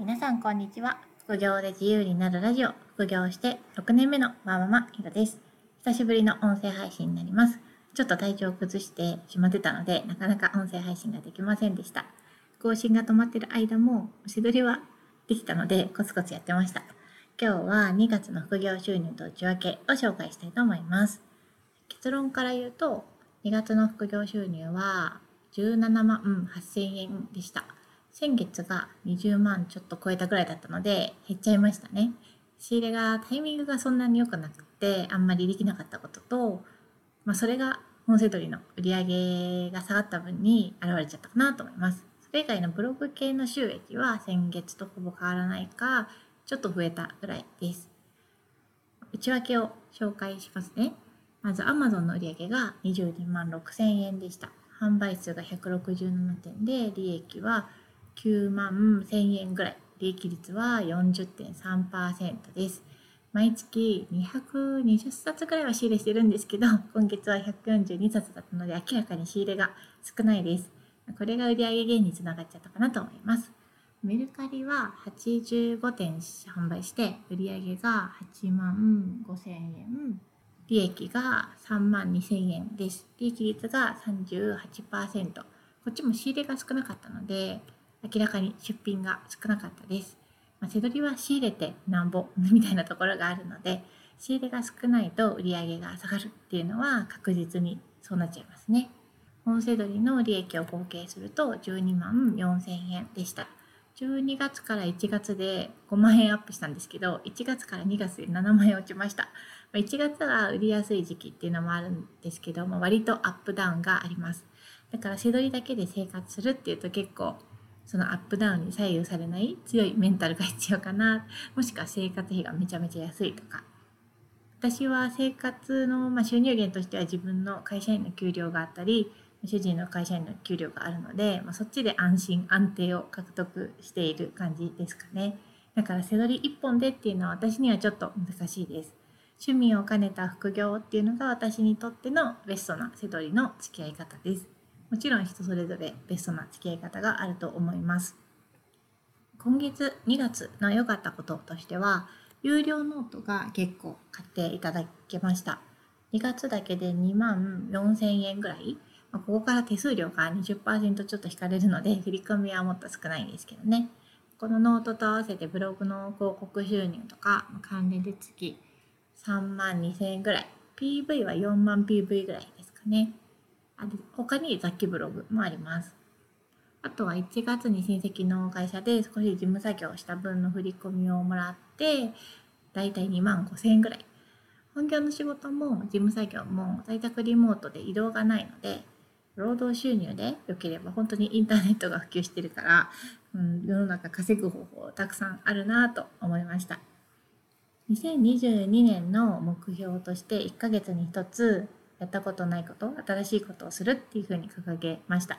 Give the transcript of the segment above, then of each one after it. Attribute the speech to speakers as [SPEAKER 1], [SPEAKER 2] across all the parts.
[SPEAKER 1] 皆さんこんにちは。副業で自由になるラジオ、副業して6年目のワーママヒロです。久しぶりの音声配信になります。ちょっと体調を崩してしまってたので、なかなか音声配信ができませんでした。更新が止まってる間も、おしどりはできたので、コツコツやってました。今日は2月の副業収入と内訳を紹介したいと思います。結論から言うと、2月の副業収入は17万8000円でした。先月が20万ちょっと超えたぐらいだったので減っちゃいましたね。仕入れがタイミングがそんなに良くなくてあんまりできなかったことと、まあ、それが本セドリの売り上げが下がった分に現れちゃったかなと思います。それ以外のブログ系の収益は先月とほぼ変わらないかちょっと増えたぐらいです。内訳を紹介しますね。まず Amazon の売り上げが22万6000円でした。販売数が167点で利益は9万1000円ぐらい。利益率は40.3%です。毎月220冊ぐらいは仕入れしてるんですけど、今月は142冊だったので明らかに仕入れが少ないです。これが売上減につながっちゃったかなと思います。メルカリは85点販売して、売上が8万5000円、利益が3万2000円です。利益率が38%。こっちも仕入れが少なかったので、明らかに出品が少なかったです。まあ、手取りは仕入れてなんぼみたいなところがあるので、仕入れが少ないと売り上げが下がるっていうのは確実にそうなっちゃいますね。本セドリの利益を合計すると12万4000円でした。12月から1月で5万円アップしたんですけど、1月から2月で7万円落ちました。1月は売りやすい時期っていうのもあるんですけども、割とアップダウンがあります。だから背取りだけで生活するっていうと結構そのアップダウンに左右されない強いメンタルが必要かな。もしくは生活費がめちゃめちゃ安いとか。私は生活の、ま収入源としては自分の会社員の給料があったり主人の会社員の給料があるので、まあ、そっちで安心安定を獲得している感じですかね。だから背取り1本でっていうのは私にはちょっと難しいです。趣味を兼ねた副業っていうのが私にとってのベストな背取りの付き合い方です。もちろん人それぞれベストな付き合い方があると思います。今月2月の良かったこととしては、有料ノートが結構買っていただけました。2月だけで2万4000円ぐらい。ここから手数料が20%ちょっと引かれるので、振り込みはもっと少ないんですけどね。このノートと合わせてブログの広告収入とか関連で月3万2000円ぐらい。PV は4万 PV ぐらいですかね。あ他に雑記ブログもあります。あとは1月に親戚の会社で少し事務作業した分の振り込みをもらって、だいたい2万5千円ぐらい。本業の仕事も事務作業も在宅リモートで移動がないので、労働収入で良ければ本当にインターネットが普及してるから、うん、世の中稼ぐ方法たくさんあるなと思いました。2022年の目標として1ヶ月に1つやったことないこと、新しいことをするっていうふうに掲げました。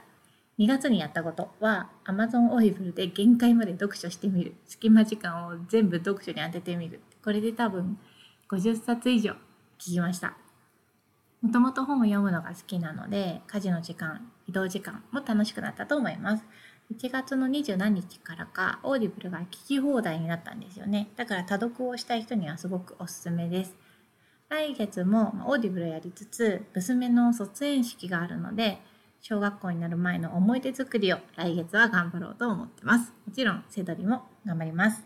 [SPEAKER 1] 2月にやったことは Amazon Audible で限界まで読書してみる。隙間時間を全部読書に当ててみる。これで多分50冊以上聞きました。もともと本を読むのが好きなので、家事の時間、移動時間も楽しくなったと思います。1月の二十何日からか、オーディブルが聞き放題になったんですよね。だから多読をしたい人にはすごくおすすめです。来月もオーディブルやりつつ、娘の卒園式があるので、小学校になる前の思い出作りを来月は頑張ろうと思ってます。もちろん、せどりも頑張ります。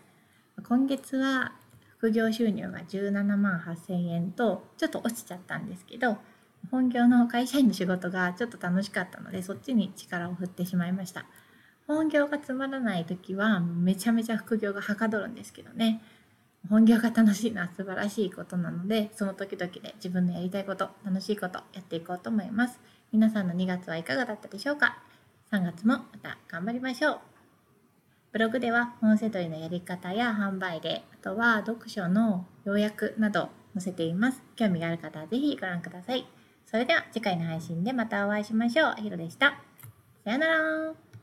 [SPEAKER 1] 今月は副業収入が17万8000円とちょっと落ちちゃったんですけど、本業の会社員の仕事がちょっと楽しかったので、そっちに力を振ってしまいました。本業がつまらない時はめちゃめちゃ副業がはかどるんですけどね。本業が楽しいのは素晴らしいことなので、その時々で自分のやりたいこと、楽しいことやっていこうと思います。皆さんの2月はいかがだったでしょうか ?3 月もまた頑張りましょう。ブログでは本セドリのやり方や販売例、あとは読書の要約など載せています。興味がある方はぜひご覧ください。それでは次回の配信でまたお会いしましょう。ひろでした。さよなら